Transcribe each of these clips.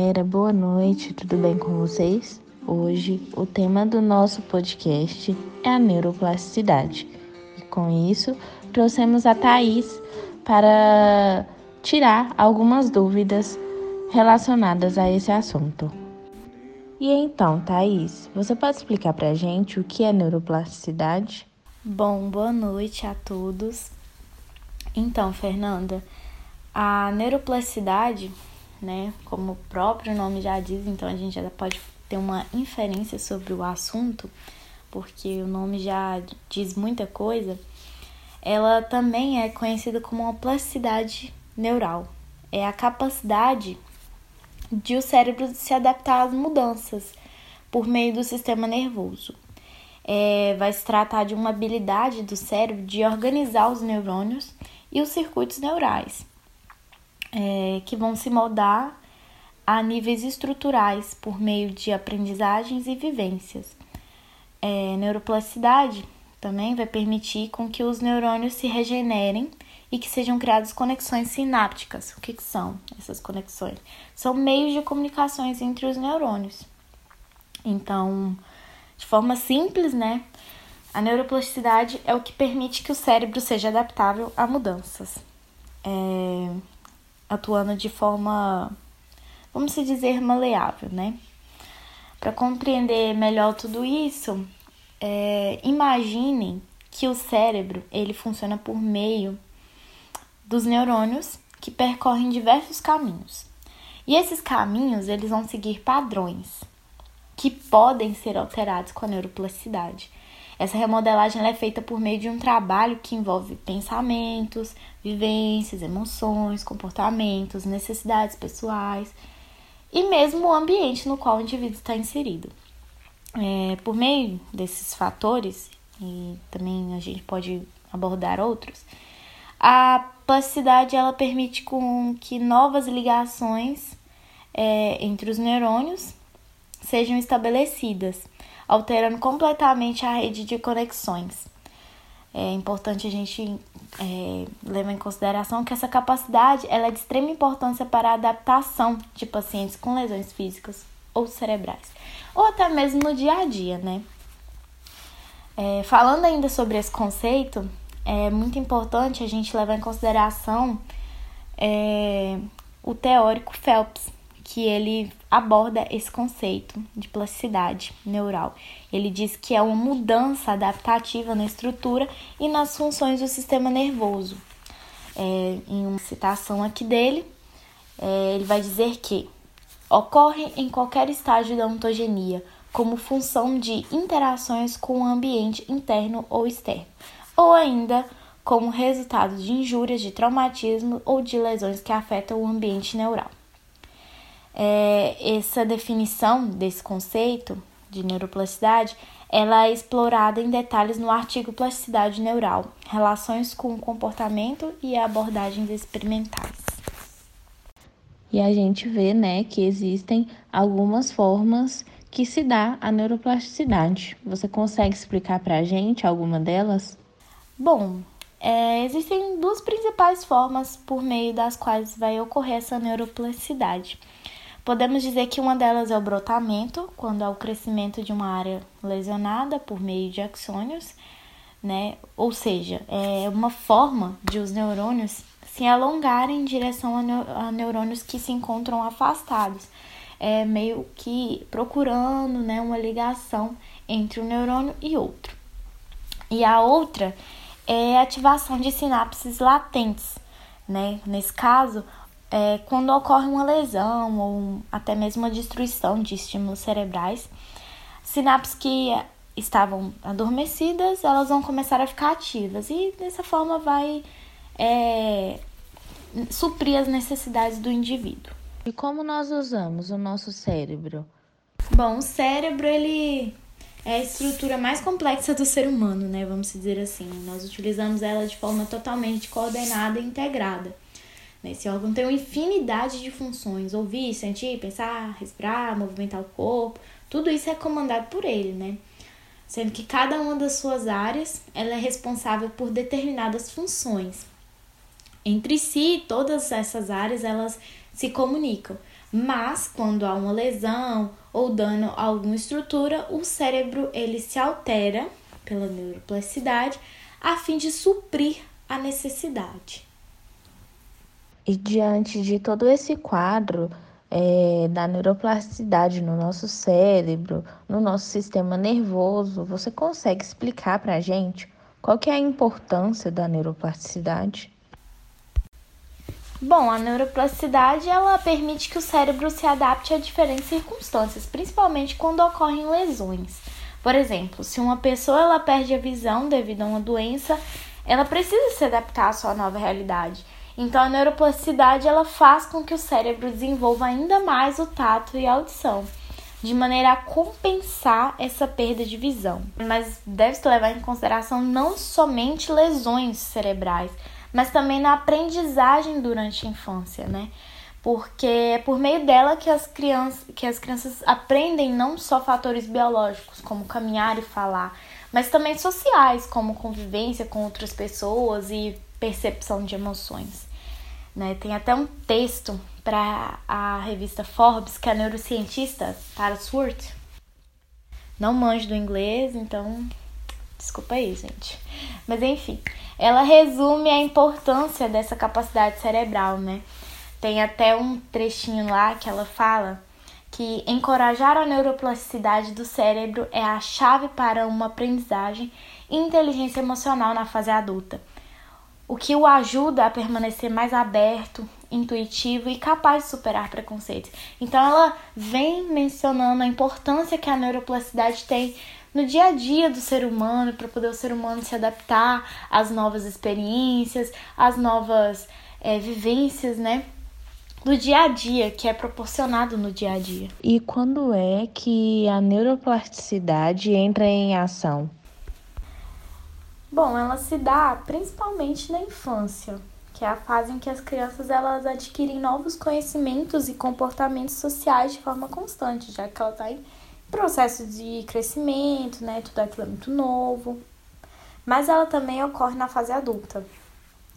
Galera, boa noite, tudo bem com vocês? Hoje o tema do nosso podcast é a neuroplasticidade e com isso trouxemos a Thaís para tirar algumas dúvidas relacionadas a esse assunto. E então, Thaís, você pode explicar para a gente o que é neuroplasticidade? Bom, boa noite a todos. Então, Fernanda, a neuroplasticidade, né, como o próprio nome já diz, então a gente já pode ter uma inferência sobre o assunto, porque o nome já diz muita coisa. Ela também é conhecida como uma plasticidade neural. É a capacidade de o cérebro se adaptar às mudanças por meio do sistema nervoso. É, vai se tratar de uma habilidade do cérebro de organizar os neurônios e os circuitos neurais, é, que vão se moldar a níveis estruturais por meio de aprendizagens e vivências. É, neuroplasticidade também vai permitir com que os neurônios se regenerem e que sejam criadas conexões sinápticas. O que, que são essas conexões? São meios de comunicações entre os neurônios. Então, de forma simples, né? A neuroplasticidade é o que permite que o cérebro seja adaptável a mudanças, é, atuando de forma, vamos dizer, maleável, né? Para compreender melhor tudo isso, é, imaginem que o cérebro ele funciona por meio dos neurônios que percorrem diversos caminhos. E esses caminhos eles vão seguir padrões que podem ser alterados com a neuroplasticidade. Essa remodelagem é feita por meio de um trabalho que envolve pensamentos, vivências, emoções, comportamentos, necessidades pessoais e mesmo o ambiente no qual o indivíduo está inserido. É, por meio desses fatores, e também a gente pode abordar outros, a plasticidade ela permite com que novas ligações é, entre os neurônios sejam estabelecidas alterando completamente a rede de conexões. É importante a gente é, levar em consideração que essa capacidade ela é de extrema importância para a adaptação de pacientes com lesões físicas ou cerebrais, ou até mesmo no dia a dia, né? É, falando ainda sobre esse conceito, é muito importante a gente levar em consideração é, o teórico Phelps, que ele aborda esse conceito de plasticidade neural. Ele diz que é uma mudança adaptativa na estrutura e nas funções do sistema nervoso. É, em uma citação aqui dele, é, ele vai dizer que ocorre em qualquer estágio da ontogenia, como função de interações com o ambiente interno ou externo, ou ainda como resultado de injúrias, de traumatismo ou de lesões que afetam o ambiente neural é, essa definição desse conceito de neuroplasticidade ela é explorada em detalhes no artigo Plasticidade Neural, Relações com o Comportamento e Abordagens Experimentais. E a gente vê, né, que existem algumas formas que se dá a neuroplasticidade. Você consegue explicar para a gente alguma delas? Bom, é, existem duas principais formas por meio das quais vai ocorrer essa neuroplasticidade. Podemos dizer que uma delas é o brotamento, quando há o crescimento de uma área lesionada por meio de axônios, né? Ou seja, é uma forma de os neurônios se alongarem em direção a, neurônios que se encontram afastados, é meio que procurando, né, uma ligação entre um neurônio e outro. E a outra é a ativação de sinapses latentes, né? Nesse caso, é, quando ocorre uma lesão ou até mesmo uma destruição de estímulos cerebrais, sinapses que estavam adormecidas, elas vão começar a ficar ativas e dessa forma vai é, suprir as necessidades do indivíduo. E como nós usamos o nosso cérebro? Bom, o cérebro ele é a estrutura mais complexa do ser humano, né? Vamos dizer assim. Nós utilizamos ela de forma totalmente coordenada e integrada. Esse órgão tem uma infinidade de funções: ouvir, sentir, pensar, respirar, movimentar o corpo. Tudo isso é comandado por ele, né? Sendo que cada uma das suas áreas ela é responsável por determinadas funções. Entre si, todas essas áreas elas se comunicam, Mas quando há uma lesão ou dano a alguma estrutura, o cérebro ele se altera pela neuroplasticidade a fim de suprir a necessidade. E diante de todo esse quadro é, da neuroplasticidade no nosso cérebro, no nosso sistema nervoso, você consegue explicar para a gente qual que é a importância da neuroplasticidade? Bom, a neuroplasticidade ela permite que o cérebro se adapte a diferentes circunstâncias, principalmente quando ocorrem lesões. Por exemplo, se uma pessoa ela perde a visão devido a uma doença, ela precisa se adaptar à sua nova realidade. Então, a neuroplasticidade ela faz com que o cérebro desenvolva ainda mais o tato e a audição, de maneira a compensar essa perda de visão. Mas deve-se levar em consideração não somente lesões cerebrais, mas também na aprendizagem durante a infância, né? Porque é por meio dela que as crianças, que as crianças aprendem não só fatores biológicos, como caminhar e falar, mas também sociais, como convivência com outras pessoas e percepção de emoções. Né? Tem até um texto para a revista Forbes que a neurocientista Tara Swart não manjo do inglês, então desculpa aí, gente. Mas enfim, ela resume a importância dessa capacidade cerebral, né? Tem até um trechinho lá que ela fala que encorajar a neuroplasticidade do cérebro é a chave para uma aprendizagem e inteligência emocional na fase adulta, o que o ajuda a permanecer mais aberto, intuitivo e capaz de superar preconceitos. Então ela vem mencionando a importância que a neuroplasticidade tem no dia a dia do ser humano, para poder o ser humano se adaptar às novas experiências, às novas é, vivências, né? Do dia a dia, que é proporcionado no dia a dia. E quando é que a neuroplasticidade entra em ação? Bom, ela se dá principalmente na infância, que é a fase em que as crianças elas adquirem novos conhecimentos e comportamentos sociais de forma constante, já que ela está em processo de crescimento, né? Tudo aquilo é muito novo. Mas ela também ocorre na fase adulta,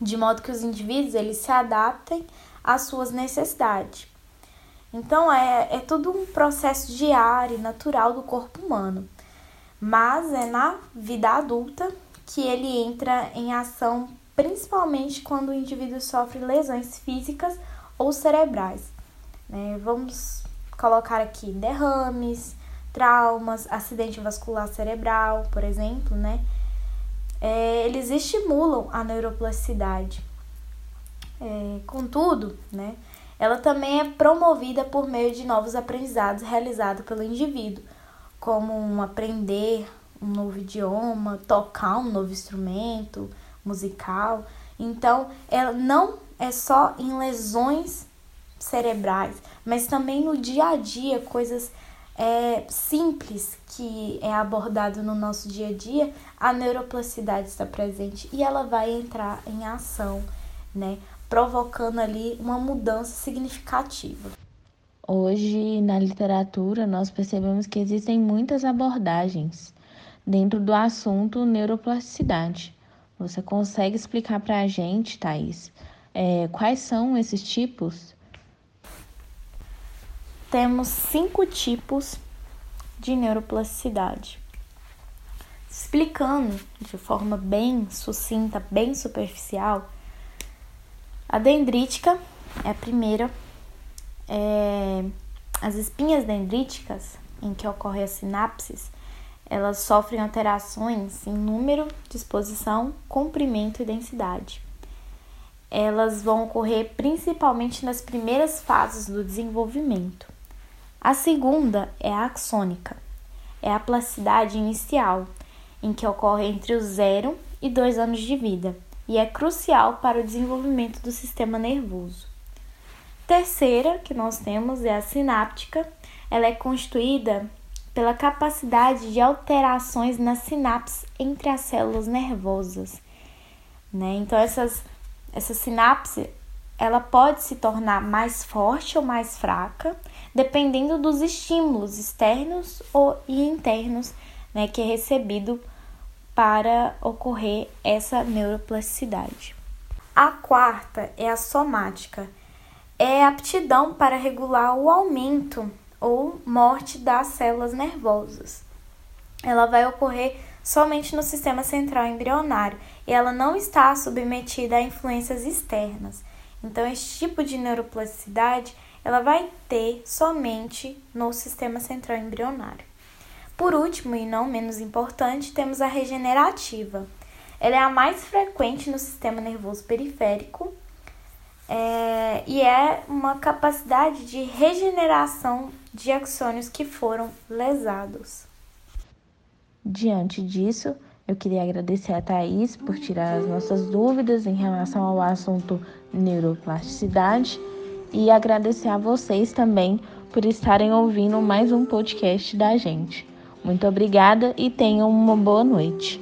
de modo que os indivíduos eles se adaptem às suas necessidades. Então é, é tudo um processo diário, natural do corpo humano. Mas é na vida adulta que ele entra em ação principalmente quando o indivíduo sofre lesões físicas ou cerebrais. Né? Vamos colocar aqui derrames, traumas, acidente vascular cerebral, por exemplo, né? É, eles estimulam a neuroplasticidade. É, contudo, né, ela também é promovida por meio de novos aprendizados realizados pelo indivíduo, como um aprender um novo idioma, tocar um novo instrumento musical. Então, ela não é só em lesões cerebrais, mas também no dia a dia, coisas é, simples que é abordado no nosso dia a dia, a neuroplasticidade está presente e ela vai entrar em ação, né? Provocando ali uma mudança significativa. Hoje, na literatura, nós percebemos que existem muitas abordagens dentro do assunto neuroplasticidade. Você consegue explicar para a gente, Thais, é, quais são esses tipos? temos cinco tipos de neuroplasticidade. Explicando de forma bem sucinta, bem superficial, a dendrítica é a primeira. É, as espinhas dendríticas, em que ocorrem as sinapses, elas sofrem alterações em número, disposição, comprimento e densidade elas vão ocorrer principalmente nas primeiras fases do desenvolvimento. A segunda é a axônica. É a plasticidade inicial, em que ocorre entre os 0 e 2 anos de vida e é crucial para o desenvolvimento do sistema nervoso. Terceira que nós temos é a sináptica. Ela é constituída pela capacidade de alterações nas sinapses entre as células nervosas. Né? Então, essas, essa sinapse ela pode se tornar mais forte ou mais fraca, dependendo dos estímulos externos ou e internos né, que é recebido para ocorrer essa neuroplasticidade. A quarta é a somática. é aptidão para regular o aumento ou morte das células nervosas. Ela vai ocorrer somente no sistema central embrionário e ela não está submetida a influências externas. Então, esse tipo de neuroplasticidade ela vai ter somente no sistema central embrionário. Por último, e não menos importante, temos a regenerativa. Ela é a mais frequente no sistema nervoso periférico é, e é uma capacidade de regeneração de axônios que foram lesados. Diante disso, eu queria agradecer a Thaís por tirar as nossas dúvidas em relação ao assunto neuroplasticidade e agradecer a vocês também por estarem ouvindo mais um podcast da gente. Muito obrigada e tenham uma boa noite.